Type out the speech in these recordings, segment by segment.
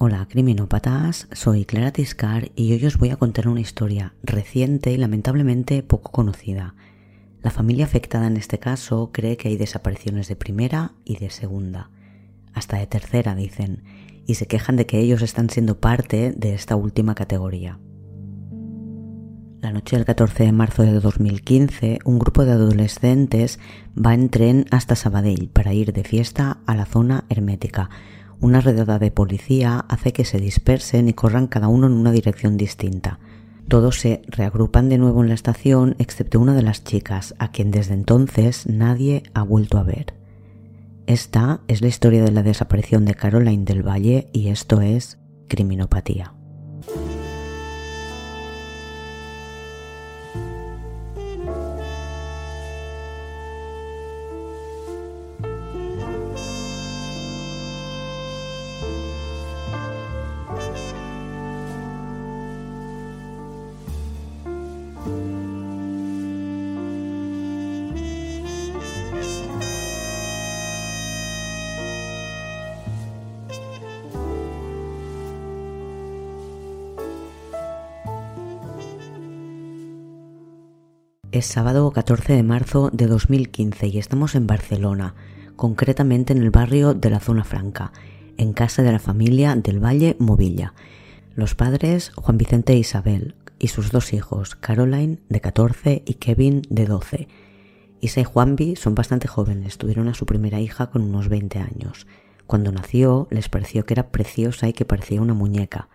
Hola criminópatas, soy Clara Tiscar y hoy os voy a contar una historia reciente y lamentablemente poco conocida. La familia afectada en este caso cree que hay desapariciones de primera y de segunda, hasta de tercera dicen, y se quejan de que ellos están siendo parte de esta última categoría. La noche del 14 de marzo de 2015, un grupo de adolescentes va en tren hasta Sabadell para ir de fiesta a la zona hermética, una redada de policía hace que se dispersen y corran cada uno en una dirección distinta. Todos se reagrupan de nuevo en la estación excepto una de las chicas, a quien desde entonces nadie ha vuelto a ver. Esta es la historia de la desaparición de Caroline del Valle y esto es Criminopatía. Es sábado 14 de marzo de 2015 y estamos en Barcelona, concretamente en el barrio de la Zona Franca, en casa de la familia del Valle Movilla. Los padres Juan Vicente e Isabel y sus dos hijos, Caroline de 14 y Kevin de 12. Isa y Juanvi son bastante jóvenes, tuvieron a su primera hija con unos 20 años. Cuando nació les pareció que era preciosa y que parecía una muñeca.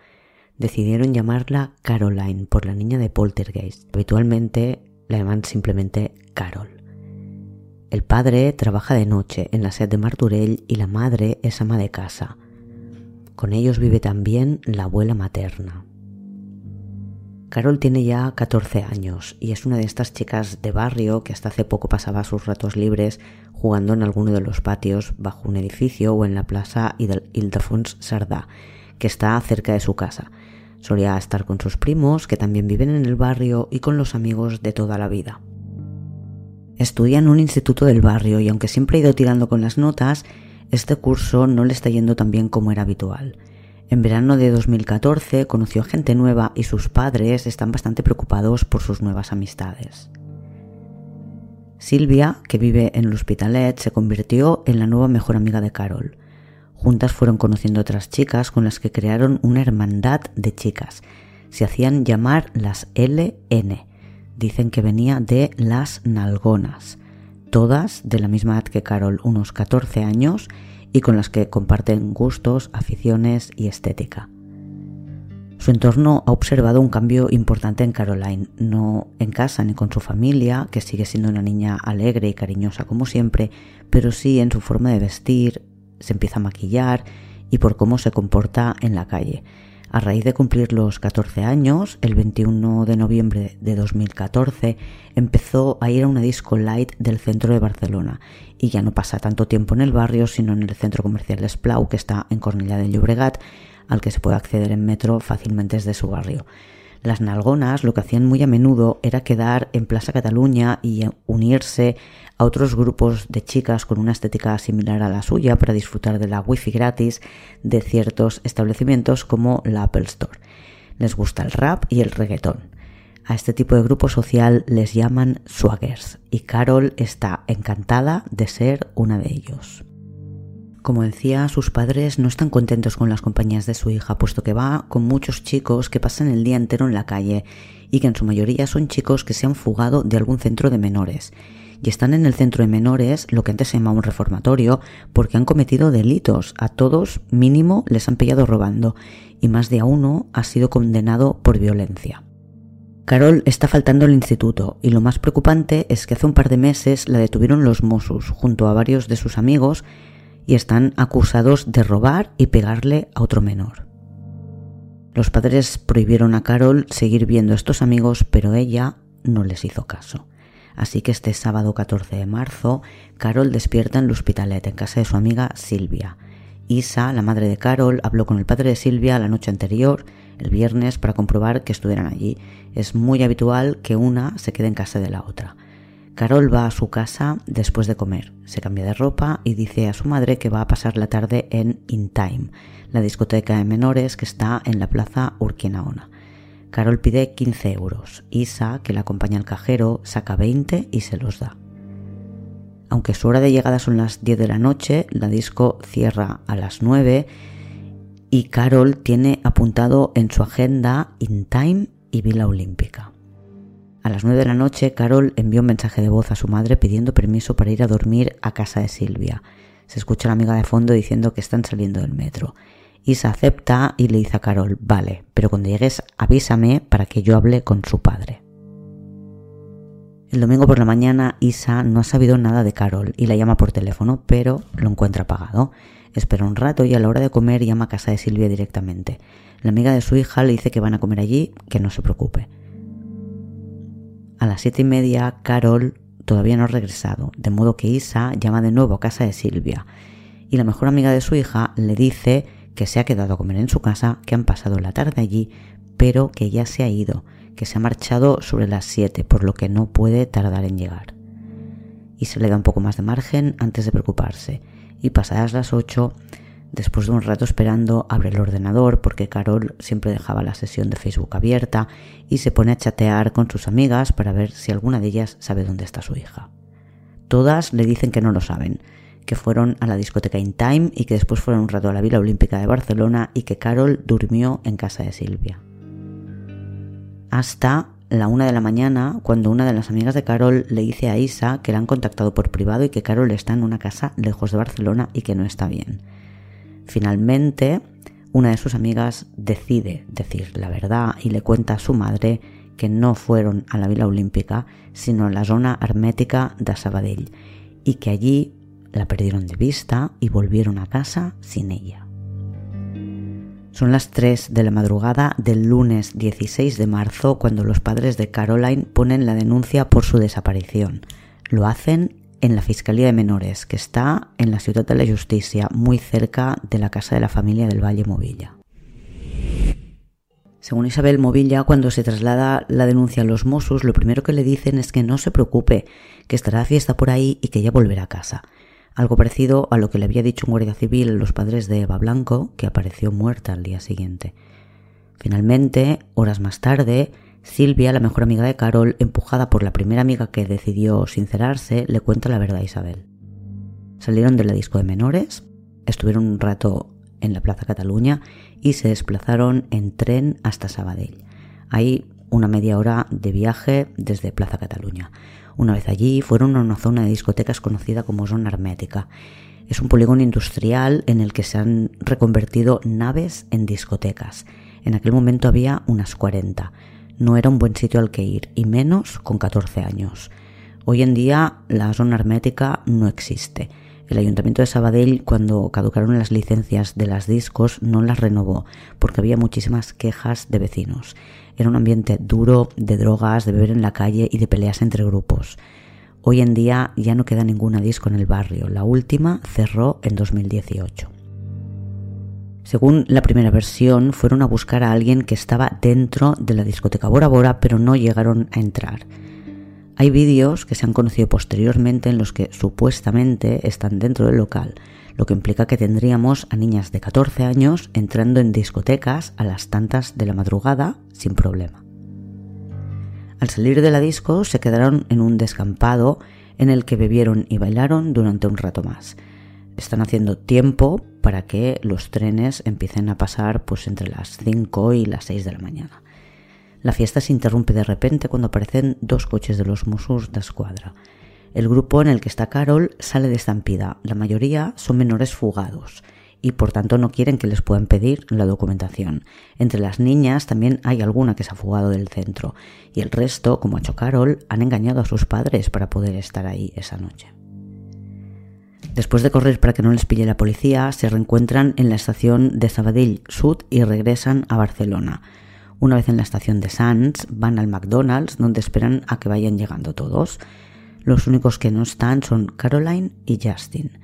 Decidieron llamarla Caroline por la niña de Poltergeist. Habitualmente la llaman simplemente Carol. El padre trabaja de noche en la sede de Marturell y la madre es ama de casa. Con ellos vive también la abuela materna. Carol tiene ya 14 años y es una de estas chicas de barrio que hasta hace poco pasaba sus ratos libres jugando en alguno de los patios bajo un edificio o en la plaza Ildefons Sardá, que está cerca de su casa Solía estar con sus primos, que también viven en el barrio, y con los amigos de toda la vida. Estudia en un instituto del barrio y aunque siempre ha ido tirando con las notas, este curso no le está yendo tan bien como era habitual. En verano de 2014 conoció gente nueva y sus padres están bastante preocupados por sus nuevas amistades. Silvia, que vive en el Hospitalet, se convirtió en la nueva mejor amiga de Carol. Juntas fueron conociendo otras chicas con las que crearon una hermandad de chicas. Se hacían llamar las LN. Dicen que venía de las nalgonas. Todas de la misma edad que Carol, unos 14 años, y con las que comparten gustos, aficiones y estética. Su entorno ha observado un cambio importante en Caroline, no en casa ni con su familia, que sigue siendo una niña alegre y cariñosa como siempre, pero sí en su forma de vestir, se empieza a maquillar y por cómo se comporta en la calle. A raíz de cumplir los 14 años, el 21 de noviembre de 2014, empezó a ir a una disco light del centro de Barcelona y ya no pasa tanto tiempo en el barrio, sino en el centro comercial Esplau, que está en Cornellà de Llobregat, al que se puede acceder en metro fácilmente desde su barrio. Las nalgonas lo que hacían muy a menudo era quedar en Plaza Cataluña y unirse a otros grupos de chicas con una estética similar a la suya para disfrutar de la wifi gratis de ciertos establecimientos como la Apple Store. Les gusta el rap y el reggaetón. A este tipo de grupo social les llaman swaggers y Carol está encantada de ser una de ellos. Como decía, sus padres no están contentos con las compañías de su hija, puesto que va con muchos chicos que pasan el día entero en la calle y que en su mayoría son chicos que se han fugado de algún centro de menores. Y están en el centro de menores, lo que antes se llamaba un reformatorio, porque han cometido delitos. A todos, mínimo, les han pillado robando y más de a uno ha sido condenado por violencia. Carol está faltando al instituto y lo más preocupante es que hace un par de meses la detuvieron los Mossos junto a varios de sus amigos y están acusados de robar y pegarle a otro menor. Los padres prohibieron a Carol seguir viendo a estos amigos, pero ella no les hizo caso. Así que este sábado 14 de marzo, Carol despierta en el hospitalet en casa de su amiga Silvia. Isa, la madre de Carol, habló con el padre de Silvia la noche anterior, el viernes, para comprobar que estuvieran allí. Es muy habitual que una se quede en casa de la otra. Carol va a su casa después de comer, se cambia de ropa y dice a su madre que va a pasar la tarde en In Time, la discoteca de menores que está en la plaza Urquinaona. Carol pide 15 euros. Isa, que la acompaña al cajero, saca 20 y se los da. Aunque su hora de llegada son las 10 de la noche, la disco cierra a las 9 y Carol tiene apuntado en su agenda In Time y Vila Olímpica. A las 9 de la noche, Carol envió un mensaje de voz a su madre pidiendo permiso para ir a dormir a casa de Silvia. Se escucha la amiga de fondo diciendo que están saliendo del metro. Isa acepta y le dice a Carol, vale, pero cuando llegues avísame para que yo hable con su padre. El domingo por la mañana Isa no ha sabido nada de Carol y la llama por teléfono, pero lo encuentra apagado. Espera un rato y a la hora de comer llama a casa de Silvia directamente. La amiga de su hija le dice que van a comer allí, que no se preocupe. A las siete y media, Carol todavía no ha regresado, de modo que Isa llama de nuevo a casa de Silvia. Y la mejor amiga de su hija le dice que se ha quedado a comer en su casa, que han pasado la tarde allí, pero que ya se ha ido, que se ha marchado sobre las siete, por lo que no puede tardar en llegar. Y se le da un poco más de margen antes de preocuparse, y pasadas las ocho Después de un rato esperando, abre el ordenador porque Carol siempre dejaba la sesión de Facebook abierta y se pone a chatear con sus amigas para ver si alguna de ellas sabe dónde está su hija. Todas le dicen que no lo saben, que fueron a la discoteca In Time y que después fueron un rato a la Vila Olímpica de Barcelona y que Carol durmió en casa de Silvia. Hasta la una de la mañana, cuando una de las amigas de Carol le dice a Isa que la han contactado por privado y que Carol está en una casa lejos de Barcelona y que no está bien. Finalmente, una de sus amigas decide decir la verdad y le cuenta a su madre que no fueron a la Vila Olímpica, sino a la zona hermética de Sabadell, y que allí la perdieron de vista y volvieron a casa sin ella. Son las 3 de la madrugada del lunes 16 de marzo cuando los padres de Caroline ponen la denuncia por su desaparición. Lo hacen en la Fiscalía de Menores, que está en la Ciudad de la Justicia, muy cerca de la casa de la familia del Valle Movilla. Según Isabel Movilla, cuando se traslada la denuncia a los Mossos, lo primero que le dicen es que no se preocupe, que estará fiesta por ahí y que ya volverá a casa. Algo parecido a lo que le había dicho un guardia civil a los padres de Eva Blanco, que apareció muerta al día siguiente. Finalmente, horas más tarde, Silvia, la mejor amiga de Carol, empujada por la primera amiga que decidió sincerarse, le cuenta la verdad a Isabel. Salieron de la disco de menores, estuvieron un rato en la Plaza Cataluña y se desplazaron en tren hasta Sabadell. Hay una media hora de viaje desde Plaza Cataluña. Una vez allí fueron a una zona de discotecas conocida como zona hermética. Es un polígono industrial en el que se han reconvertido naves en discotecas. En aquel momento había unas 40 no era un buen sitio al que ir, y menos con 14 años. Hoy en día la zona hermética no existe. El ayuntamiento de Sabadell, cuando caducaron las licencias de las discos, no las renovó, porque había muchísimas quejas de vecinos. Era un ambiente duro de drogas, de beber en la calle y de peleas entre grupos. Hoy en día ya no queda ninguna disco en el barrio. La última cerró en 2018. Según la primera versión, fueron a buscar a alguien que estaba dentro de la discoteca Bora Bora, pero no llegaron a entrar. Hay vídeos que se han conocido posteriormente en los que supuestamente están dentro del local, lo que implica que tendríamos a niñas de 14 años entrando en discotecas a las tantas de la madrugada sin problema. Al salir de la disco se quedaron en un descampado en el que bebieron y bailaron durante un rato más. Están haciendo tiempo para que los trenes empiecen a pasar pues entre las 5 y las 6 de la mañana. La fiesta se interrumpe de repente cuando aparecen dos coches de los Mossos de Escuadra. El grupo en el que está Carol sale de estampida. La mayoría son menores fugados y por tanto no quieren que les puedan pedir la documentación. Entre las niñas también hay alguna que se ha fugado del centro y el resto, como ha hecho Carol, han engañado a sus padres para poder estar ahí esa noche. Después de correr para que no les pille la policía, se reencuentran en la estación de Sabadell Sud y regresan a Barcelona. Una vez en la estación de Sants, van al McDonald's donde esperan a que vayan llegando todos. Los únicos que no están son Caroline y Justin.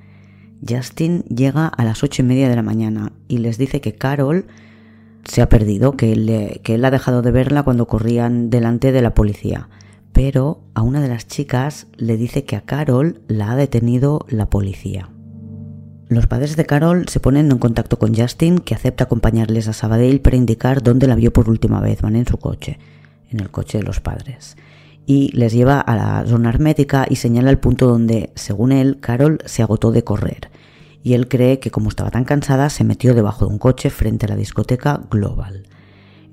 Justin llega a las ocho y media de la mañana y les dice que Carol se ha perdido, que, que él ha dejado de verla cuando corrían delante de la policía pero a una de las chicas le dice que a Carol la ha detenido la policía. Los padres de Carol se ponen en contacto con Justin, que acepta acompañarles a Sabadell para indicar dónde la vio por última vez. Van en su coche, en el coche de los padres. Y les lleva a la zona hermética y señala el punto donde, según él, Carol se agotó de correr. Y él cree que como estaba tan cansada, se metió debajo de un coche frente a la discoteca Global.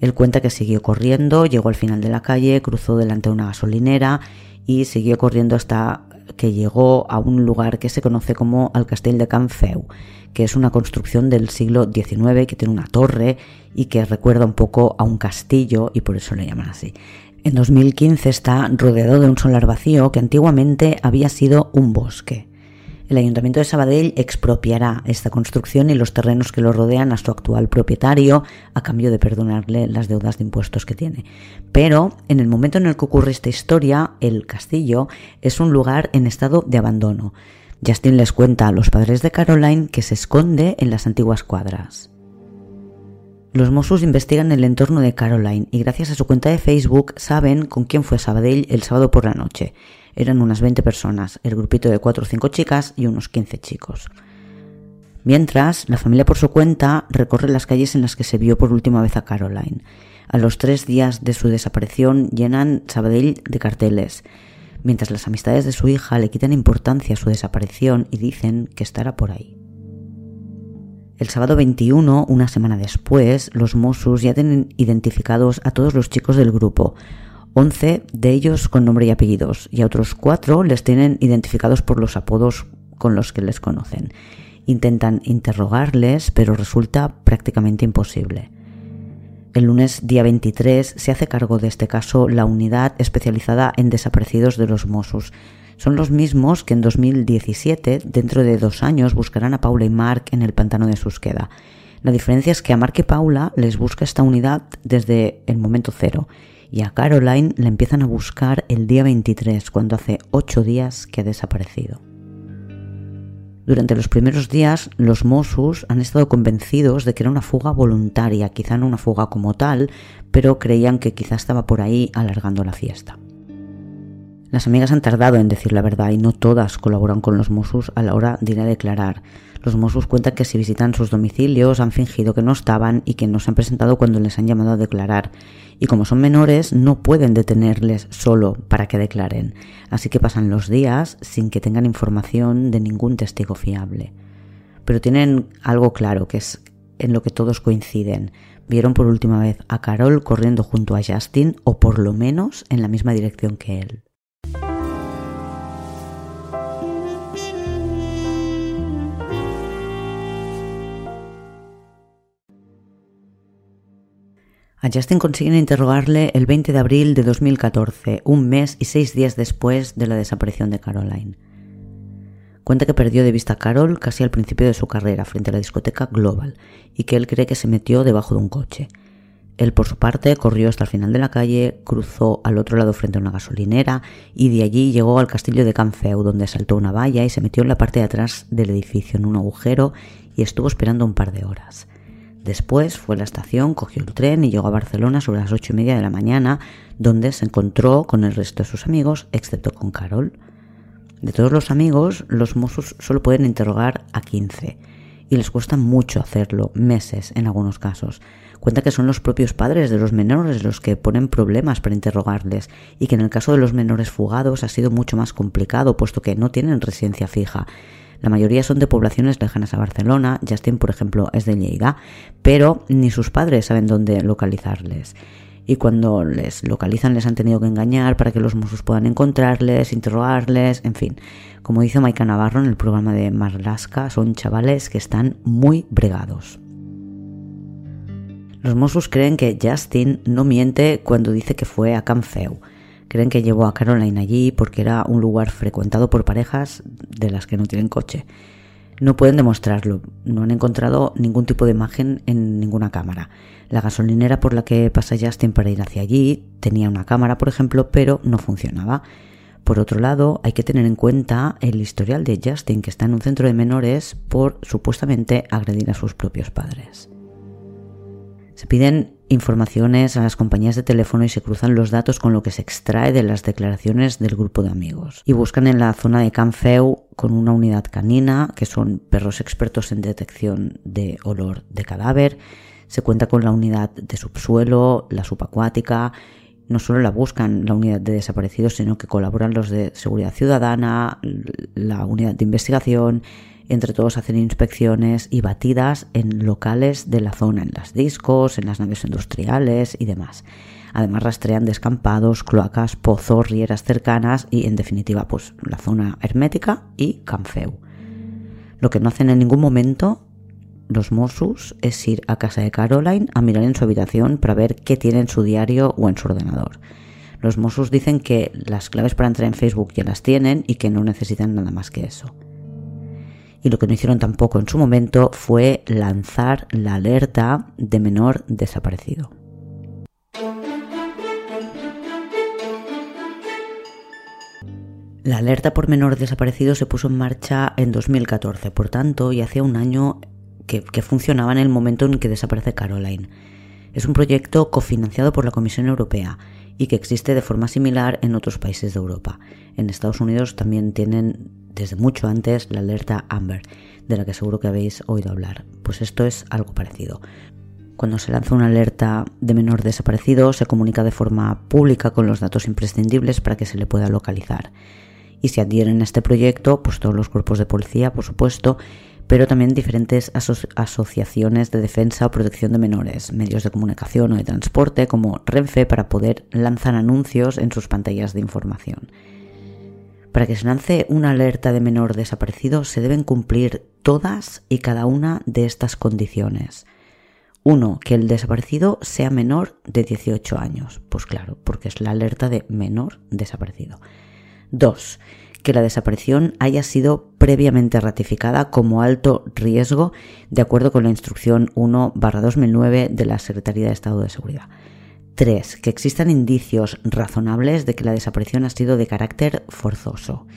Él cuenta que siguió corriendo, llegó al final de la calle, cruzó delante de una gasolinera y siguió corriendo hasta que llegó a un lugar que se conoce como el Castell de Can Feu, que es una construcción del siglo XIX que tiene una torre y que recuerda un poco a un castillo y por eso le llaman así. En 2015 está rodeado de un solar vacío que antiguamente había sido un bosque. El Ayuntamiento de Sabadell expropiará esta construcción y los terrenos que lo rodean a su actual propietario a cambio de perdonarle las deudas de impuestos que tiene. Pero en el momento en el que ocurre esta historia, el castillo es un lugar en estado de abandono. Justin les cuenta a los padres de Caroline que se esconde en las antiguas cuadras. Los Mossos investigan el entorno de Caroline y gracias a su cuenta de Facebook saben con quién fue Sabadell el sábado por la noche. Eran unas 20 personas, el grupito de 4 o 5 chicas y unos 15 chicos. Mientras, la familia por su cuenta recorre las calles en las que se vio por última vez a Caroline. A los tres días de su desaparición llenan Sabadell de carteles, mientras las amistades de su hija le quitan importancia a su desaparición y dicen que estará por ahí. El sábado 21, una semana después, los Mossos ya tienen identificados a todos los chicos del grupo, 11 de ellos con nombre y apellidos y a otros 4 les tienen identificados por los apodos con los que les conocen. Intentan interrogarles, pero resulta prácticamente imposible. El lunes día 23 se hace cargo de este caso la unidad especializada en desaparecidos de los Mossos. Son los mismos que en 2017, dentro de dos años, buscarán a Paula y Mark en el pantano de Susqueda. La diferencia es que a Mark y Paula les busca esta unidad desde el momento cero y a Caroline la empiezan a buscar el día 23, cuando hace 8 días que ha desaparecido. Durante los primeros días, los Mossos han estado convencidos de que era una fuga voluntaria, quizá no una fuga como tal, pero creían que quizá estaba por ahí alargando la fiesta. Las amigas han tardado en decir la verdad y no todas colaboran con los Mossos a la hora de ir a declarar. Los Mossos cuentan que si visitan sus domicilios han fingido que no estaban y que no se han presentado cuando les han llamado a declarar. Y como son menores no pueden detenerles solo para que declaren, así que pasan los días sin que tengan información de ningún testigo fiable. Pero tienen algo claro, que es en lo que todos coinciden. Vieron por última vez a Carol corriendo junto a Justin o por lo menos en la misma dirección que él. A Justin consiguen interrogarle el 20 de abril de 2014, un mes y seis días después de la desaparición de Caroline. Cuenta que perdió de vista a Carol casi al principio de su carrera frente a la discoteca Global y que él cree que se metió debajo de un coche. Él, por su parte, corrió hasta el final de la calle, cruzó al otro lado frente a una gasolinera y de allí llegó al castillo de Canfeu, donde saltó una valla y se metió en la parte de atrás del edificio en un agujero y estuvo esperando un par de horas. Después fue a la estación, cogió el tren y llegó a Barcelona sobre las ocho y media de la mañana, donde se encontró con el resto de sus amigos, excepto con Carol. De todos los amigos, los mozos solo pueden interrogar a 15 y les cuesta mucho hacerlo, meses en algunos casos. Cuenta que son los propios padres de los menores los que ponen problemas para interrogarles y que en el caso de los menores fugados ha sido mucho más complicado puesto que no tienen residencia fija la mayoría son de poblaciones lejanas a Barcelona, Justin, por ejemplo, es de Lleida, pero ni sus padres saben dónde localizarles. Y cuando les localizan les han tenido que engañar para que los Mossos puedan encontrarles, interrogarles, en fin. Como dice Maika Navarro en el programa de Marlaska, son chavales que están muy bregados. Los Mossos creen que Justin no miente cuando dice que fue a Canfeu Creen que llevó a Caroline allí porque era un lugar frecuentado por parejas de las que no tienen coche. No pueden demostrarlo, no han encontrado ningún tipo de imagen en ninguna cámara. La gasolinera por la que pasa Justin para ir hacia allí tenía una cámara, por ejemplo, pero no funcionaba. Por otro lado, hay que tener en cuenta el historial de Justin, que está en un centro de menores por supuestamente agredir a sus propios padres. Se piden informaciones a las compañías de teléfono y se cruzan los datos con lo que se extrae de las declaraciones del grupo de amigos. Y buscan en la zona de Canfeu con una unidad canina, que son perros expertos en detección de olor de cadáver. Se cuenta con la unidad de subsuelo, la subacuática. No solo la buscan la unidad de desaparecidos, sino que colaboran los de seguridad ciudadana, la unidad de investigación, entre todos hacen inspecciones y batidas en locales de la zona, en las discos, en las naves industriales y demás. Además rastrean descampados, cloacas, pozos, rieras cercanas y en definitiva pues la zona hermética y Canfeu. Lo que no hacen en ningún momento los Mossus es ir a casa de Caroline a mirar en su habitación para ver qué tiene en su diario o en su ordenador. Los Mossus dicen que las claves para entrar en Facebook ya las tienen y que no necesitan nada más que eso y lo que no hicieron tampoco en su momento fue lanzar la alerta de menor desaparecido. La alerta por menor desaparecido se puso en marcha en 2014, por tanto, y hacía un año que, que, funcionaba en el momento en que desaparece Caroline. Es un proyecto cofinanciado por la Comisión Europea y que existe de forma similar en otros países de Europa. En Estados Unidos también tienen desde mucho antes la alerta Amber, de la que seguro que habéis oído hablar. Pues esto es algo parecido. Cuando se lanza una alerta de menor desaparecido, se comunica de forma pública con los datos imprescindibles para que se le pueda localizar. Y se adhieren a este proyecto, pues todos los cuerpos de policía, por supuesto, pero también diferentes asociaciones de defensa o protección de menores, medios de comunicación o de transporte como Renfe para poder lanzar anuncios en sus pantallas de información. Para que se lance una alerta de menor desaparecido se deben cumplir todas y cada una de estas condiciones. Uno, que el desaparecido sea menor de 18 años. Pues claro, porque es la alerta de menor desaparecido. Dos, que la desaparición haya sido previamente ratificada como alto riesgo de acuerdo con la instrucción 1-2009 de la Secretaría de Estado de Seguridad. 3. Que existan indicios razonables de que la desaparición ha sido de carácter forzoso.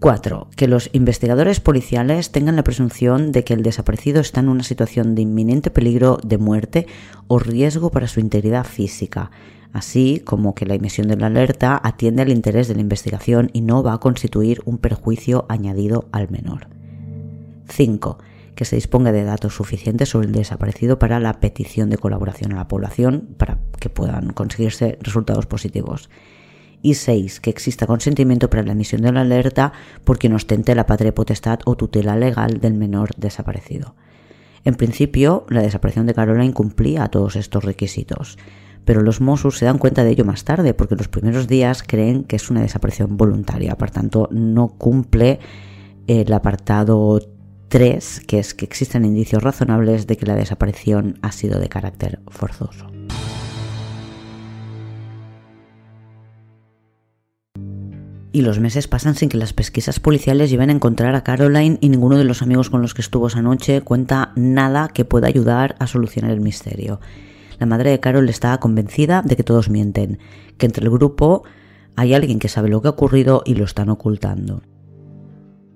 4. Que los investigadores policiales tengan la presunción de que el desaparecido está en una situación de inminente peligro de muerte o riesgo para su integridad física, así como que la emisión de la alerta atiende al interés de la investigación y no va a constituir un perjuicio añadido al menor. 5 que se disponga de datos suficientes sobre el desaparecido para la petición de colaboración a la población para que puedan conseguirse resultados positivos. Y seis, que exista consentimiento para la emisión de la alerta por quien ostente la patria potestad o tutela legal del menor desaparecido. En principio, la desaparición de Caroline cumplía todos estos requisitos, pero los Mossos se dan cuenta de ello más tarde porque los primeros días creen que es una desaparición voluntaria, por tanto no cumple el apartado 3, que es que existen indicios razonables de que la desaparición ha sido de carácter forzoso. Y los meses pasan sin que las pesquisas policiales lleven a encontrar a Caroline y ninguno de los amigos con los que estuvo esa noche cuenta nada que pueda ayudar a solucionar el misterio. La madre de Carol está convencida de que todos mienten, que entre el grupo hay alguien que sabe lo que ha ocurrido y lo están ocultando.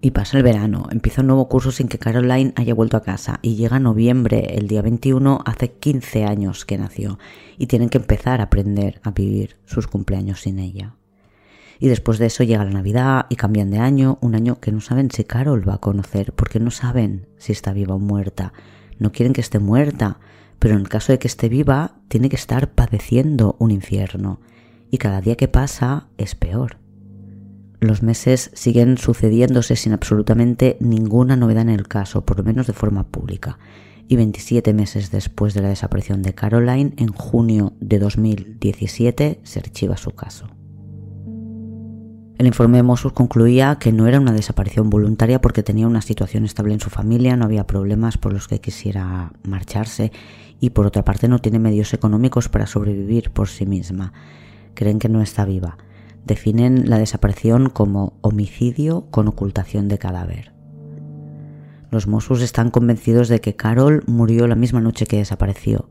Y pasa el verano, empieza un nuevo curso sin que Caroline haya vuelto a casa y llega noviembre, el día 21, hace 15 años que nació y tienen que empezar a aprender a vivir sus cumpleaños sin ella. Y después de eso llega la Navidad y cambian de año, un año que no saben si Carol va a conocer porque no saben si está viva o muerta. No quieren que esté muerta, pero en el caso de que esté viva, tiene que estar padeciendo un infierno. Y cada día que pasa es peor. Los meses siguen sucediéndose sin absolutamente ninguna novedad en el caso, por lo menos de forma pública. Y 27 meses después de la desaparición de Caroline, en junio de 2017, se archiva su caso. El informe de Mossus concluía que no era una desaparición voluntaria porque tenía una situación estable en su familia, no había problemas por los que quisiera marcharse y por otra parte no tiene medios económicos para sobrevivir por sí misma. Creen que no está viva definen la desaparición como homicidio con ocultación de cadáver. Los Mossos están convencidos de que Carol murió la misma noche que desapareció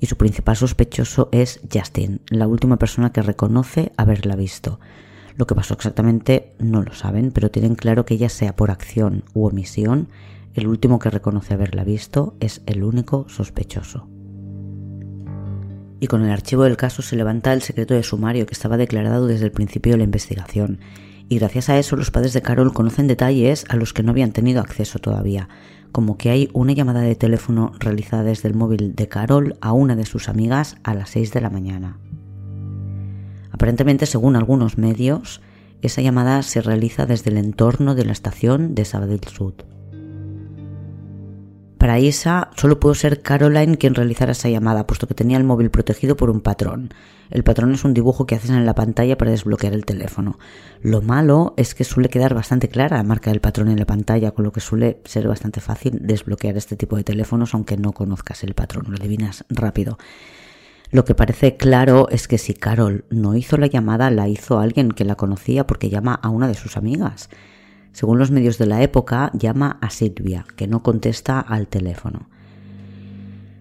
y su principal sospechoso es Justin, la última persona que reconoce haberla visto. Lo que pasó exactamente no lo saben, pero tienen claro que ya sea por acción u omisión, el último que reconoce haberla visto es el único sospechoso. Y con el archivo del caso se levanta el secreto de sumario que estaba declarado desde el principio de la investigación. Y gracias a eso los padres de Carol conocen detalles a los que no habían tenido acceso todavía, como que hay una llamada de teléfono realizada desde el móvil de Carol a una de sus amigas a las 6 de la mañana. Aparentemente, según algunos medios, esa llamada se realiza desde el entorno de la estación de Sabadell Sud. Para Isa solo pudo ser Caroline quien realizara esa llamada, puesto que tenía el móvil protegido por un patrón. El patrón es un dibujo que haces en la pantalla para desbloquear el teléfono. Lo malo es que suele quedar bastante clara la marca del patrón en la pantalla, con lo que suele ser bastante fácil desbloquear este tipo de teléfonos aunque no conozcas el patrón, lo adivinas rápido. Lo que parece claro es que si Carol no hizo la llamada, la hizo alguien que la conocía porque llama a una de sus amigas. Según los medios de la época, llama a Silvia, que no contesta al teléfono.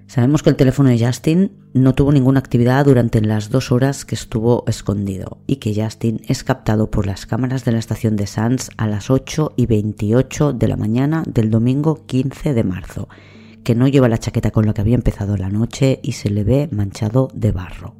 Sabemos que el teléfono de Justin no tuvo ninguna actividad durante las dos horas que estuvo escondido y que Justin es captado por las cámaras de la estación de Sands a las 8 y 28 de la mañana del domingo 15 de marzo, que no lleva la chaqueta con la que había empezado la noche y se le ve manchado de barro.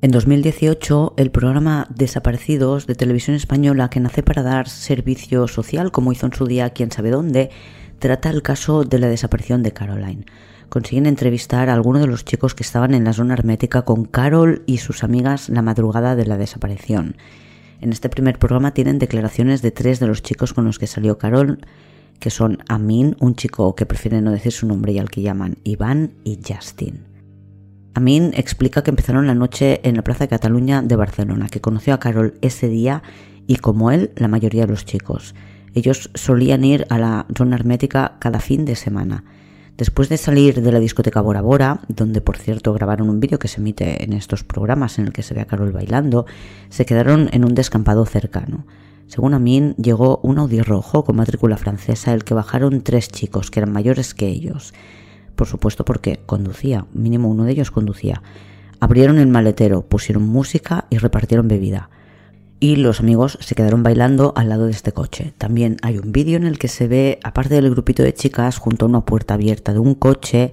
En 2018, el programa Desaparecidos de Televisión Española, que nace para dar servicio social, como hizo en su día Quién sabe dónde, trata el caso de la desaparición de Caroline. Consiguen entrevistar a algunos de los chicos que estaban en la zona hermética con Carol y sus amigas la madrugada de la desaparición. En este primer programa tienen declaraciones de tres de los chicos con los que salió Carol, que son Amin, un chico que prefiere no decir su nombre y al que llaman Iván, y Justin. Amin explica que empezaron la noche en la Plaza de Cataluña de Barcelona, que conoció a Carol ese día y como él, la mayoría de los chicos. Ellos solían ir a la zona hermética cada fin de semana. Después de salir de la discoteca Bora Bora, donde por cierto grabaron un vídeo que se emite en estos programas en el que se ve a Carol bailando, se quedaron en un descampado cercano. Según Amin, llegó un Audi rojo con matrícula francesa, el que bajaron tres chicos que eran mayores que ellos por supuesto porque conducía, mínimo uno de ellos conducía. Abrieron el maletero, pusieron música y repartieron bebida. Y los amigos se quedaron bailando al lado de este coche. También hay un vídeo en el que se ve, aparte del grupito de chicas, junto a una puerta abierta de un coche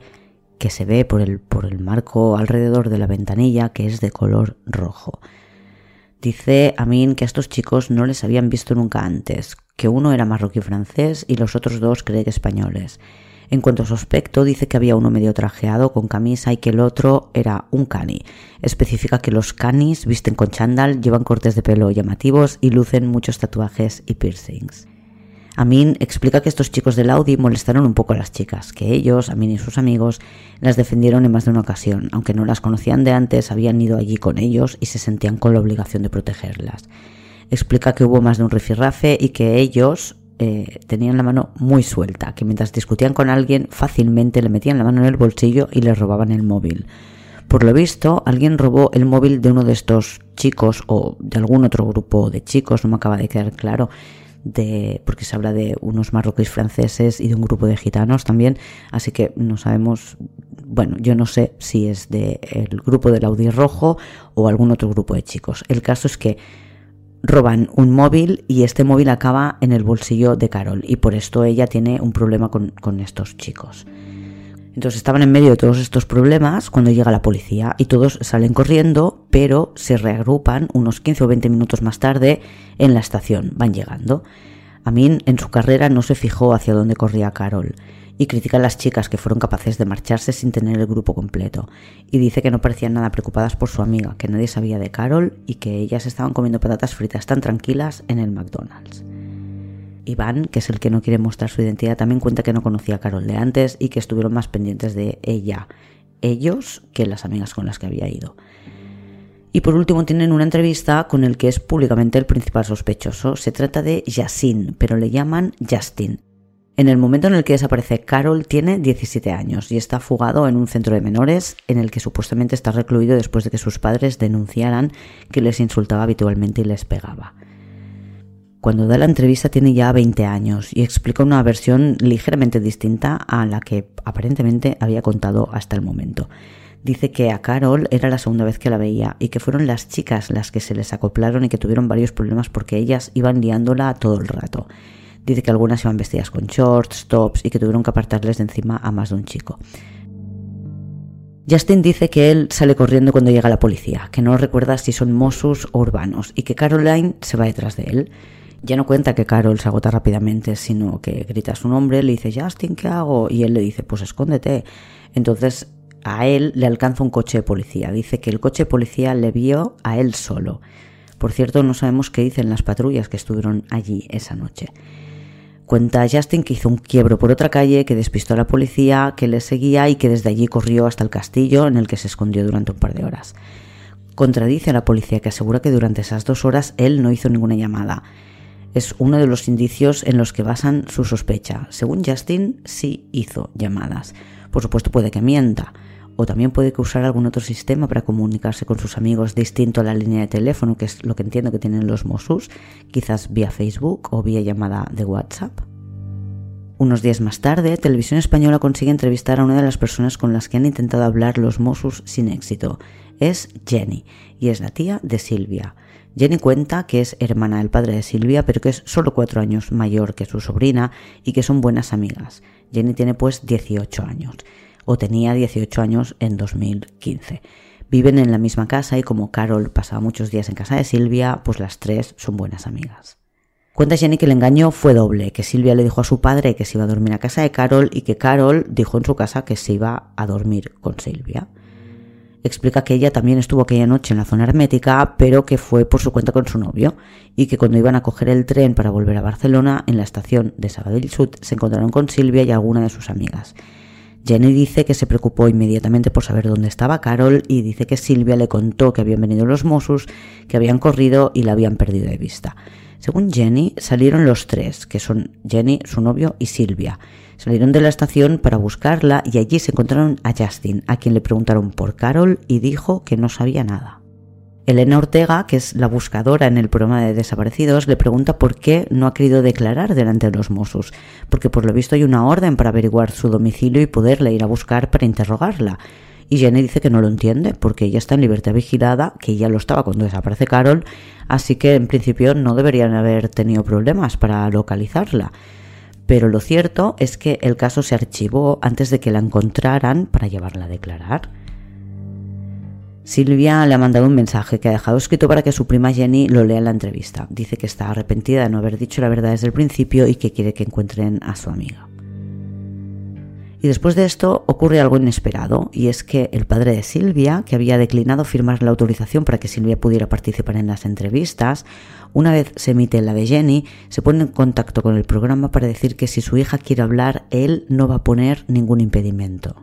que se ve por el, por el marco alrededor de la ventanilla que es de color rojo. Dice Amin que a estos chicos no les habían visto nunca antes, que uno era marroquí francés y los otros dos cree que españoles en cuanto a su aspecto, dice que había uno medio trajeado con camisa y que el otro era un cani. Especifica que los canis visten con chándal, llevan cortes de pelo llamativos y lucen muchos tatuajes y piercings. Amin explica que estos chicos del Audi molestaron un poco a las chicas, que ellos, Amin y sus amigos, las defendieron en más de una ocasión, aunque no las conocían de antes, habían ido allí con ellos y se sentían con la obligación de protegerlas. Explica que hubo más de un rifirrafe y que ellos, eh, tenían la mano muy suelta, que mientras discutían con alguien fácilmente le metían la mano en el bolsillo y le robaban el móvil. Por lo visto, alguien robó el móvil de uno de estos chicos o de algún otro grupo de chicos, no me acaba de quedar claro, de, porque se habla de unos marroquíes franceses y de un grupo de gitanos también, así que no sabemos, bueno, yo no sé si es del grupo del Audi rojo o algún otro grupo de chicos. El caso es que roban un móvil y este móvil acaba en el bolsillo de Carol y por esto ella tiene un problema con, estos chicos. Entonces estaban en medio de todos estos problemas cuando llega la policía y todos salen corriendo, pero se reagrupan unos 15 o 20 minutos más tarde en la estación, van llegando. Amin en su carrera no se fijó hacia dónde corría Carol y critica a las chicas que fueron capaces de marcharse sin tener el grupo completo. Y dice que no parecían nada preocupadas por su amiga, que nadie sabía de Carol y que ellas estaban comiendo patatas fritas tan tranquilas en el McDonald's. Iván, que es el que no quiere mostrar su identidad, también cuenta que no conocía a Carol de antes y que estuvieron más pendientes de ella, ellos, que las amigas con las que había ido. Y por último tienen una entrevista con el que es públicamente el principal sospechoso. Se trata de Yasin, pero le llaman Justin. En el momento en el que desaparece Carol tiene 17 años y está fugado en un centro de menores en el que supuestamente está recluido después de que sus padres denunciaran que les insultaba habitualmente y les pegaba. Cuando da la entrevista tiene ya 20 años y explica una versión ligeramente distinta a la que aparentemente había contado hasta el momento. Dice que a Carol era la segunda vez que la veía y que fueron las chicas las que se les acoplaron y que tuvieron varios problemas porque ellas iban liándola todo el rato Dice que algunas iban vestidas con shorts, tops y que tuvieron que apartarles de encima a más de un chico. Justin dice que él sale corriendo cuando llega la policía, que no recuerda si son Mossus o urbanos y que Caroline se va detrás de él. Ya no cuenta que Carol se agota rápidamente, sino que grita su nombre, le dice Justin, ¿qué hago? Y él le dice, pues escóndete. Entonces a él le alcanza un coche de policía. Dice que el coche de policía le vio a él solo. Por cierto, no sabemos qué dicen las patrullas que estuvieron allí esa noche. Cuenta Justin que hizo un quiebro por otra calle, que despistó a la policía, que le seguía y que desde allí corrió hasta el castillo en el que se escondió durante un par de horas. Contradice a la policía que asegura que durante esas dos horas él no hizo ninguna llamada. Es uno de los indicios en los que basan su sospecha. Según Justin, sí hizo llamadas. Por supuesto puede que mienta, o también puede que usar algún otro sistema para comunicarse con sus amigos distinto a la línea de teléfono, que es lo que entiendo que tienen los Mossus, quizás vía Facebook o vía llamada de WhatsApp. Unos días más tarde, Televisión Española consigue entrevistar a una de las personas con las que han intentado hablar los Mossus sin éxito. Es Jenny, y es la tía de Silvia. Jenny cuenta que es hermana del padre de Silvia, pero que es solo cuatro años mayor que su sobrina y que son buenas amigas. Jenny tiene pues 18 años, o tenía 18 años en 2015. Viven en la misma casa y como Carol pasaba muchos días en casa de Silvia, pues las tres son buenas amigas. Cuenta Jenny que el engaño fue doble, que Silvia le dijo a su padre que se iba a dormir a casa de Carol y que Carol dijo en su casa que se iba a dormir con Silvia. Explica que ella también estuvo aquella noche en la zona hermética, pero que fue por su cuenta con su novio, y que cuando iban a coger el tren para volver a Barcelona, en la estación de Sabadell Sud, se encontraron con Silvia y alguna de sus amigas. Jenny dice que se preocupó inmediatamente por saber dónde estaba Carol y dice que Silvia le contó que habían venido los Mossos, que habían corrido y la habían perdido de vista. Según Jenny, salieron los tres, que son Jenny, su novio y Silvia. Salieron de la estación para buscarla y allí se encontraron a Justin, a quien le preguntaron por Carol y dijo que no sabía nada. Elena Ortega, que es la buscadora en el programa de desaparecidos, le pregunta por qué no ha querido declarar delante de los Mossos, porque por lo visto hay una orden para averiguar su domicilio y poderla ir a buscar para interrogarla. Y Jenny dice que no lo entiende, porque ella está en libertad vigilada, que ya lo estaba cuando desaparece Carol, así que en principio no deberían haber tenido problemas para localizarla pero lo cierto es que el caso se archivó antes de que la encontraran para llevarla a declarar. Silvia le ha mandado un mensaje que ha dejado escrito para que su prima Jenny lo lea en la entrevista. Dice que está arrepentida de no haber dicho la verdad desde el principio y que quiere que encuentren a su amiga. Y después de esto ocurre algo inesperado, y es que el padre de Silvia, que había declinado firmar la autorización para que Silvia pudiera participar en las entrevistas, una vez se emite la de Jenny, se pone en contacto con el programa para decir que si su hija quiere hablar, él no va a poner ningún impedimento.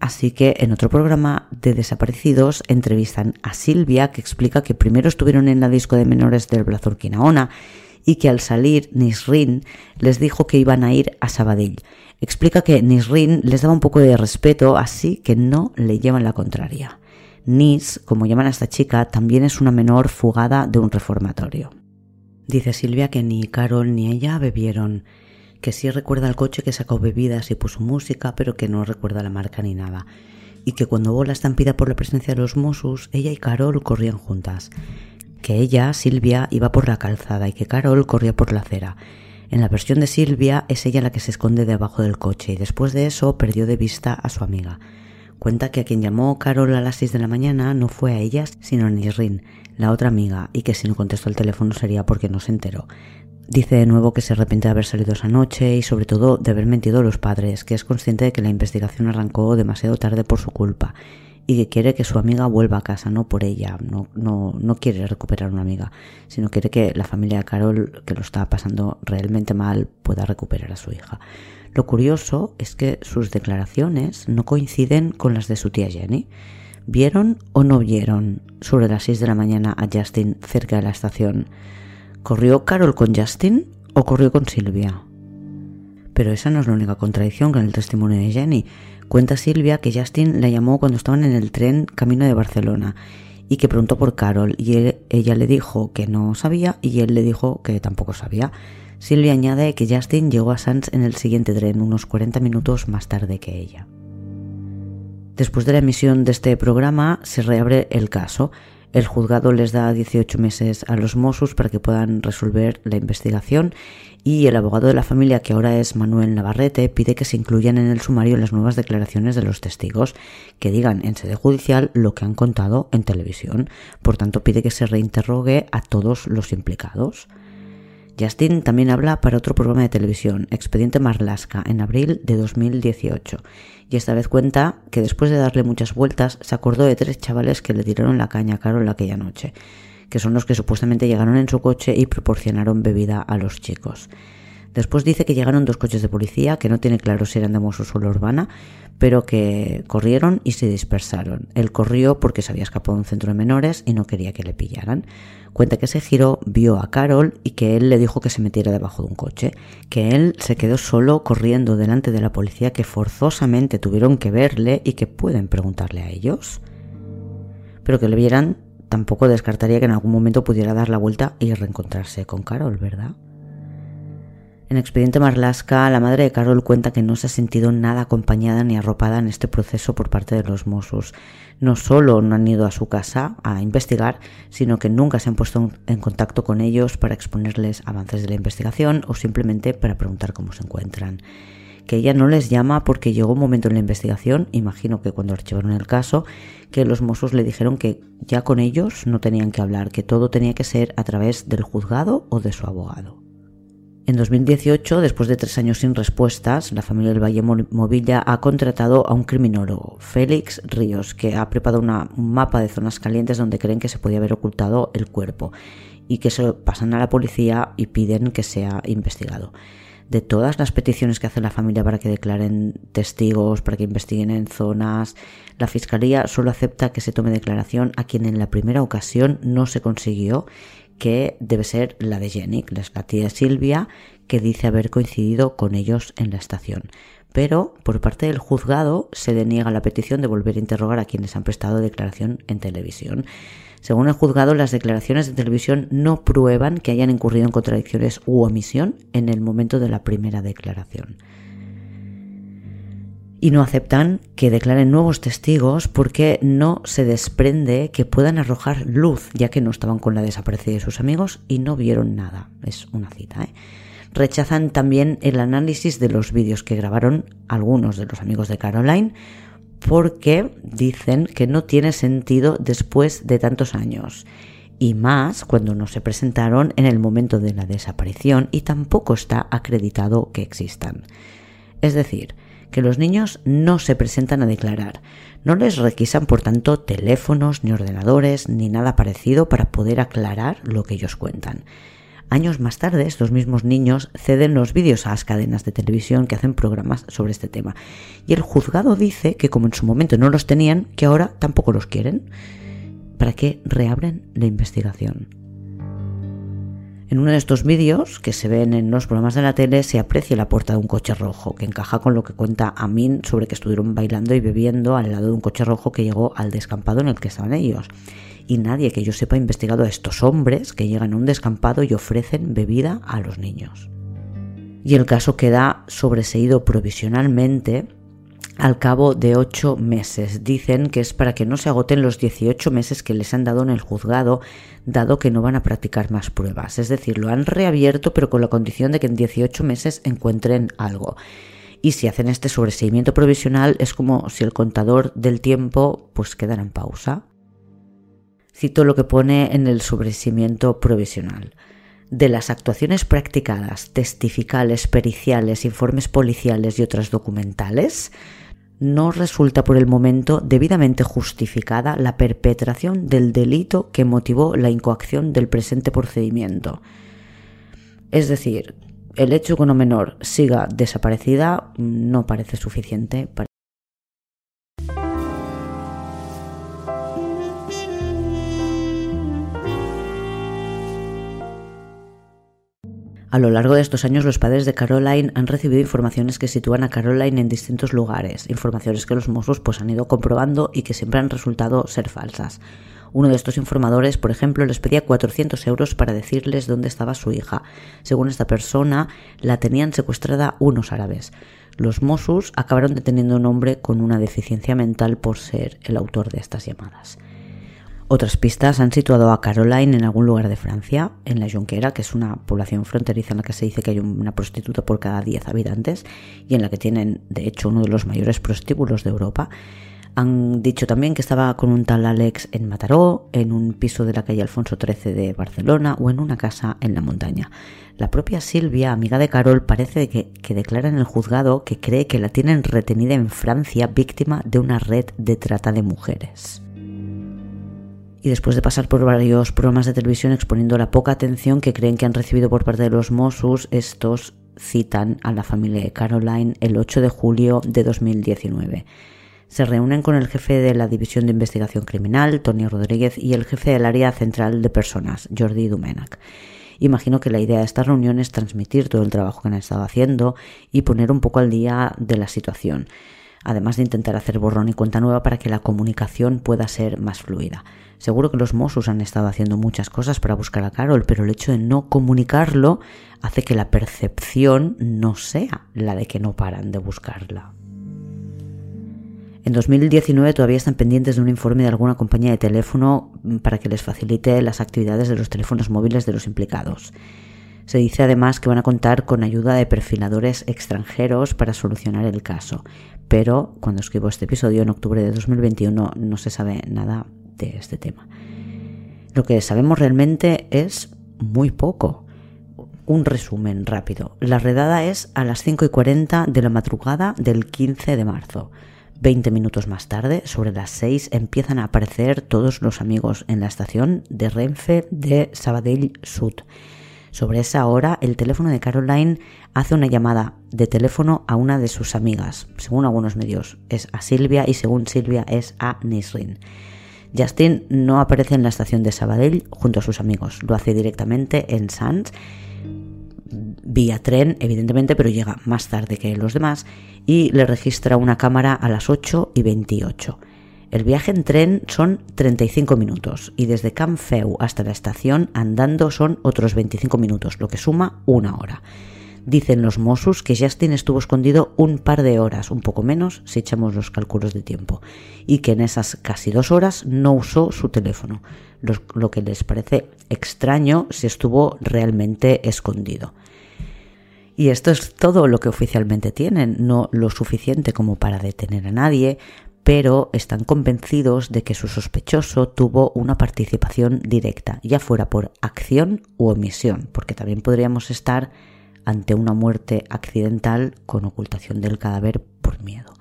Así que en otro programa de desaparecidos entrevistan a Silvia, que explica que primero estuvieron en la disco de menores del Blazorquinaona y que al salir Nisrin les dijo que iban a ir a Sabadell. Explica que Nisrin les daba un poco de respeto, así que no le llevan la contraria. Nis, como llaman a esta chica, también es una menor fugada de un reformatorio. Dice Silvia que ni Carol ni ella bebieron, que sí recuerda el coche que sacó bebidas y puso música, pero que no recuerda la marca ni nada, y que cuando hubo la estampida por la presencia de los Mossos, ella y Carol corrían juntas, que ella, Silvia, iba por la calzada y que Carol corría por la acera. En la versión de Silvia es ella la que se esconde debajo del coche y después de eso perdió de vista a su amiga. Cuenta que a quien llamó Carol a las 6 de la mañana no fue a ellas, sino a Nisrin, la otra amiga, y que si no contestó el teléfono sería porque no se enteró. Dice de nuevo que se arrepiente de haber salido esa noche y sobre todo de haber mentido a los padres, que es consciente de que la investigación arrancó demasiado tarde por su culpa y que quiere que su amiga vuelva a casa, no por ella, no, no, no quiere recuperar una amiga, sino quiere que la familia de Carol, que lo está pasando realmente mal, pueda recuperar a su hija. Lo curioso es que sus declaraciones no coinciden con las de su tía Jenny. ¿Vieron o no vieron sobre las 6 de la mañana a Justin cerca de la estación? ¿Corrió Carol con Justin o corrió con Silvia? Pero esa no es la única contradicción con el testimonio de Jenny. Cuenta Silvia que Justin la llamó cuando estaban en el tren camino de Barcelona y que preguntó por Carol y ella le dijo que no sabía y él le dijo que tampoco sabía. Silvia añade que Justin llegó a Sands en el siguiente tren, unos 40 minutos más tarde que ella. Después de la emisión de este programa se reabre el caso. El juzgado les da 18 meses a los Mossos para que puedan resolver la investigación y el abogado de la familia, que ahora es Manuel Navarrete, pide que se incluyan en el sumario las nuevas declaraciones de los testigos, que digan en sede judicial lo que han contado en televisión. Por tanto, pide que se reinterrogue a todos los implicados. Justin también habla para otro programa de televisión, Expediente Marlaska, en abril de 2018, y esta vez cuenta que después de darle muchas vueltas se acordó de tres chavales que le tiraron la caña a Carol aquella noche, que son los que supuestamente llegaron en su coche y proporcionaron bebida a los chicos. Después dice que llegaron dos coches de policía, que no tiene claro si eran de Mossos o la urbana, pero que corrieron y se dispersaron. Él corrió porque se había escapado de un centro de menores y no quería que le pillaran. Cuenta que se giró, vio a Carol y que él le dijo que se metiera debajo de un coche, que él se quedó solo corriendo delante de la policía que forzosamente tuvieron que verle y que pueden preguntarle a ellos. Pero que le vieran tampoco descartaría que en algún momento pudiera dar la vuelta y reencontrarse con Carol, ¿verdad? En Expediente Marlaska, la madre de Carol cuenta que no se ha sentido nada acompañada ni arropada en este proceso por parte de los Mossos. No solo no han ido a su casa a investigar, sino que nunca se han puesto en contacto con ellos para exponerles avances de la investigación o simplemente para preguntar cómo se encuentran. Que ella no les llama porque llegó un momento en la investigación, imagino que cuando archivaron el caso, que los Mossos le dijeron que ya con ellos no tenían que hablar, que todo tenía que ser a través del juzgado o de su abogado. En 2018, después de tres años sin respuestas, la familia del Valle Movilla ha contratado a un criminólogo, Félix Ríos, que ha preparado un mapa de zonas calientes donde creen que se podía haber ocultado el cuerpo y que se lo pasan a la policía y piden que sea investigado. De todas las peticiones que hace la familia para que declaren testigos, para que investiguen en zonas, la Fiscalía solo acepta que se tome declaración a quien en la primera ocasión no se consiguió que debe ser la de Jenny, la tía Silvia, que dice haber coincidido con ellos en la estación. Pero por parte del juzgado se deniega la petición de volver a interrogar a quienes han prestado declaración en televisión. Según el juzgado, las declaraciones de televisión no prueban que hayan incurrido en contradicciones u omisión en el momento de la primera declaración y no aceptan que declaren nuevos testigos porque no se desprende que puedan arrojar luz, ya que no estaban con la desaparecida de sus amigos y no vieron nada. Es una cita. ¿eh? Rechazan también el análisis de los vídeos que grabaron algunos de los amigos de Caroline porque dicen que no tiene sentido después de tantos años y más cuando no se presentaron en el momento de la desaparición y tampoco está acreditado que existan. Es decir, que los niños no se presentan a declarar. No les requisan, por tanto, teléfonos, ni ordenadores, ni nada parecido para poder aclarar lo que ellos cuentan. Años más tarde, los mismos niños ceden los vídeos a las cadenas de televisión que hacen programas sobre este tema. Y el juzgado dice que como en su momento no los tenían, que ahora tampoco los quieren. ¿Para qué reabren la investigación? En uno de estos vídeos que se ven en los programas de la tele se aprecia la puerta de un coche rojo, que encaja con lo que cuenta Amin sobre que estuvieron bailando y bebiendo al lado de un coche rojo que llegó al descampado en el que estaban ellos. Y nadie que yo sepa ha investigado a estos hombres que llegan a un descampado y ofrecen bebida a los niños. Y el caso queda sobreseído provisionalmente al cabo de ocho meses. Dicen que es para que no se agoten los 18 meses que les han dado en el juzgado, dado que no van a practicar más pruebas. Es decir, lo han reabierto, pero con la condición de que en 18 meses encuentren algo. Y si hacen este sobreseimiento provisional, es como si el contador del tiempo pues quedara en pausa. Cito lo que pone en el sobreseimiento provisional de las actuaciones practicadas, testificales, periciales, informes policiales y otras documentales, no resulta por el momento debidamente justificada la perpetración del delito que motivó la incoacción del presente procedimiento. Es decir, el hecho que una menor siga desaparecida no parece suficiente para A lo largo de estos años los padres de Caroline han recibido informaciones que sitúan a Caroline en distintos lugares, informaciones que los Mossos pues han ido comprobando y que siempre han resultado ser falsas. Uno de estos informadores, por ejemplo, les pedía 400 euros para decirles dónde estaba su hija. Según esta persona, la tenían secuestrada unos árabes. Los Mossos acabaron deteniendo a un hombre con una deficiencia mental por ser el autor de estas llamadas. Otras pistas han situado a Caroline en algún lugar de Francia, en la Jonquera, que es una población fronteriza en la que se dice que hay una prostituta por cada 10 habitantes y en la que tienen, de hecho, uno de los mayores prostíbulos de Europa. Han dicho también que estaba con un tal Alex en Mataró, en un piso de la calle Alfonso XIII de Barcelona o en una casa en la montaña. La propia Silvia, amiga de Carol, parece que, que declara en el juzgado que cree que la tienen retenida en Francia víctima de una red de trata de mujeres y después de pasar por varios programas de televisión exponiendo la poca atención que creen que han recibido por parte de los Mossos, estos citan a la familia de Caroline el 8 de julio de 2019. Se reúnen con el jefe de la División de Investigación Criminal, Tony Rodríguez, y el jefe del área central de personas, Jordi Dumenac. Imagino que la idea de esta reunión es transmitir todo el trabajo que han estado haciendo y poner un poco al día de la situación, además de intentar hacer borrón y cuenta nueva para que la comunicación pueda ser más fluida. Seguro que los Mossos han estado haciendo muchas cosas para buscar a Carol, pero el hecho de no comunicarlo hace que la percepción no sea la de que no paran de buscarla. En 2019 todavía están pendientes de un informe de alguna compañía de teléfono para que les facilite las actividades de los teléfonos móviles de los implicados. Se dice además que van a contar con ayuda de perfiladores extranjeros para solucionar el caso, pero cuando escribo este episodio en octubre de 2021 no se sabe nada este tema. Lo que sabemos realmente es muy poco. Un resumen rápido. La redada es a las 5 y 40 de la madrugada del 15 de marzo. 20 minutos más tarde, sobre las 6, empiezan a aparecer todos los amigos en la estación de Renfe de Sabadell Sud. Sobre esa hora, el teléfono de Caroline hace una llamada de teléfono a una de sus amigas. Según algunos medios, es a Silvia y según Silvia es a Nisrin. Justin no aparece en la estación de Sabadell junto a sus amigos, lo hace directamente en Sands, vía tren, evidentemente, pero llega más tarde que los demás y le registra una cámara a las 8 y 28. El viaje en tren son 35 minutos y desde Campfeu hasta la estación andando son otros 25 minutos, lo que suma una hora. Dicen los Mossos que Justin estuvo escondido un par de horas, un poco menos si echamos los cálculos de tiempo, y que en esas casi dos horas no usó su teléfono, lo, que les parece extraño si estuvo realmente escondido. Y esto es todo lo que oficialmente tienen, no lo suficiente como para detener a nadie, pero están convencidos de que su sospechoso tuvo una participación directa, ya fuera por acción u omisión, porque también podríamos estar ante una muerte accidental con ocultación del cadáver por miedo.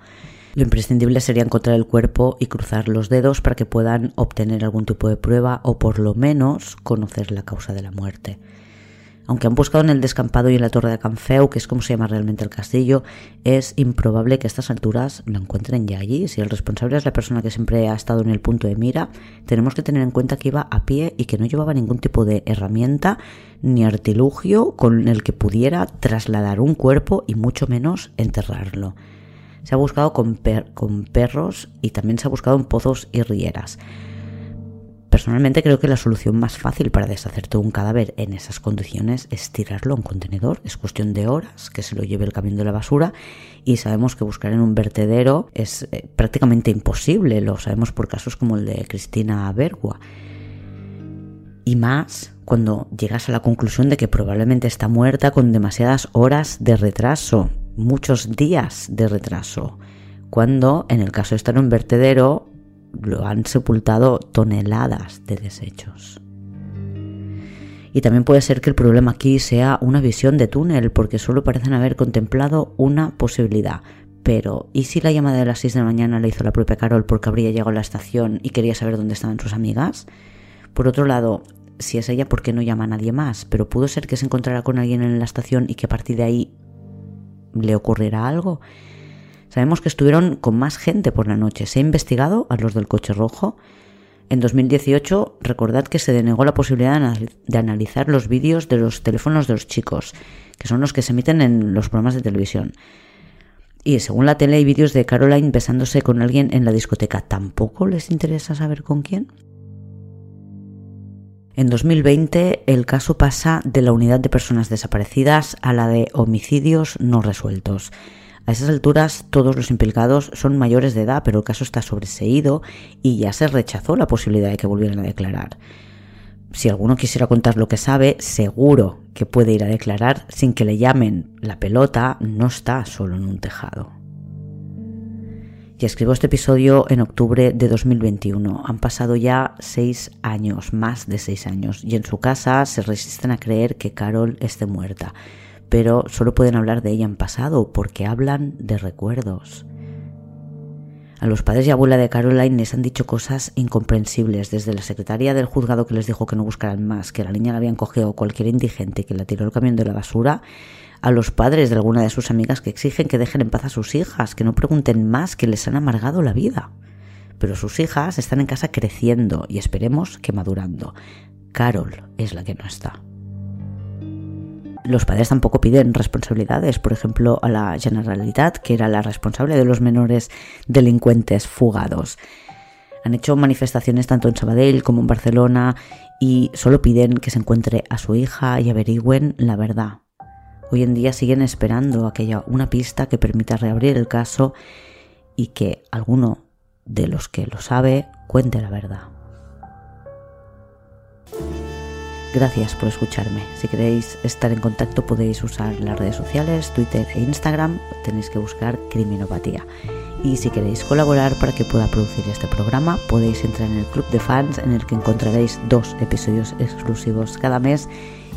Lo imprescindible sería encontrar el cuerpo y cruzar los dedos para que puedan obtener algún tipo de prueba o por lo menos conocer la causa de la muerte. Aunque han buscado en el descampado y en la torre de Canfeu, que es como se llama realmente el castillo, es improbable que a estas alturas lo encuentren ya allí. Si el responsable es la persona que siempre ha estado en el punto de mira, tenemos que tener en cuenta que iba a pie y que no llevaba ningún tipo de herramienta ni artilugio con el que pudiera trasladar un cuerpo y mucho menos enterrarlo. Se ha buscado con, con perros y también se ha buscado en pozos y rieras. Personalmente creo que la solución más fácil para deshacerte un cadáver en esas condiciones es tirarlo a un contenedor. Es cuestión de horas que se lo lleve el camión de la basura y sabemos que buscar en un vertedero es eh, prácticamente imposible. Lo sabemos por casos como el de Cristina Bergua. Y más cuando llegas a la conclusión de que probablemente está muerta con demasiadas horas de retraso, muchos días de retraso. Cuando en el caso de estar en un vertedero lo han sepultado toneladas de desechos. Y también puede ser que el problema aquí sea una visión de túnel, porque solo parecen haber contemplado una posibilidad. Pero, ¿y si la llamada de las 6 de la mañana la hizo la propia Carol porque habría llegado a la estación y quería saber dónde estaban sus amigas? Por otro lado, si es ella, ¿por qué no llama a nadie más? Pero pudo ser que se encontrara con alguien en la estación y que a partir de ahí le ocurriera algo. Sabemos que estuvieron con más gente por la noche. Se ha investigado a los del coche rojo. En 2018, recordad que se denegó la posibilidad de analizar los vídeos de los teléfonos de los chicos, que son los que se emiten en los programas de televisión. Y según la tele hay vídeos de Caroline besándose con alguien en la discoteca. ¿Tampoco les interesa saber con quién? En 2020 el caso pasa de la unidad de personas desaparecidas a la de homicidios no resueltos. A esas alturas todos los implicados son mayores de edad, pero el caso está sobreseído y ya se rechazó la posibilidad de que volvieran a declarar. Si alguno quisiera contar lo que sabe, seguro que puede ir a declarar sin que le llamen. La pelota no está solo en un tejado. Y escribo este episodio en octubre de 2021. Han pasado ya seis años, más de seis años, y en su casa se resisten a creer que Carol esté muerta pero solo pueden hablar de ella en pasado porque hablan de recuerdos. A los padres y abuela de Caroline les han dicho cosas incomprensibles, desde la secretaria del juzgado que les dijo que no buscaran más, que la niña la habían cogido cualquier indigente que la tiró el camión de la basura, a los padres de alguna de sus amigas que exigen que dejen en paz a sus hijas, que no pregunten más, que les han amargado la vida. Pero sus hijas están en casa creciendo y esperemos que madurando. Carol es la que no está los padres tampoco piden responsabilidades, por ejemplo, a la Generalitat, que era la responsable de los menores delincuentes fugados. Han hecho manifestaciones tanto en Sabadell como en Barcelona y solo piden que se encuentre a su hija y averigüen la verdad. Hoy en día siguen esperando a que haya una pista que permita reabrir el caso y que alguno de los que lo sabe cuente la verdad. Gracias por escucharme. Si queréis estar en contacto podéis usar las redes sociales, Twitter e Instagram. Tenéis que buscar Criminopatía. Y si queréis colaborar para que pueda producir este programa, podéis entrar en el club de fans en el que encontraréis dos episodios exclusivos cada mes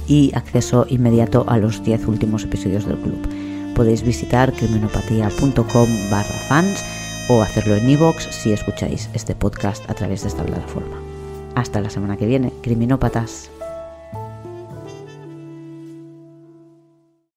y acceso inmediato a los 10 últimos episodios del club. Podéis visitar criminopatía.com barra fans o hacerlo en iVoox si escucháis este podcast a través de esta plataforma. Hasta la semana que viene, criminópatas.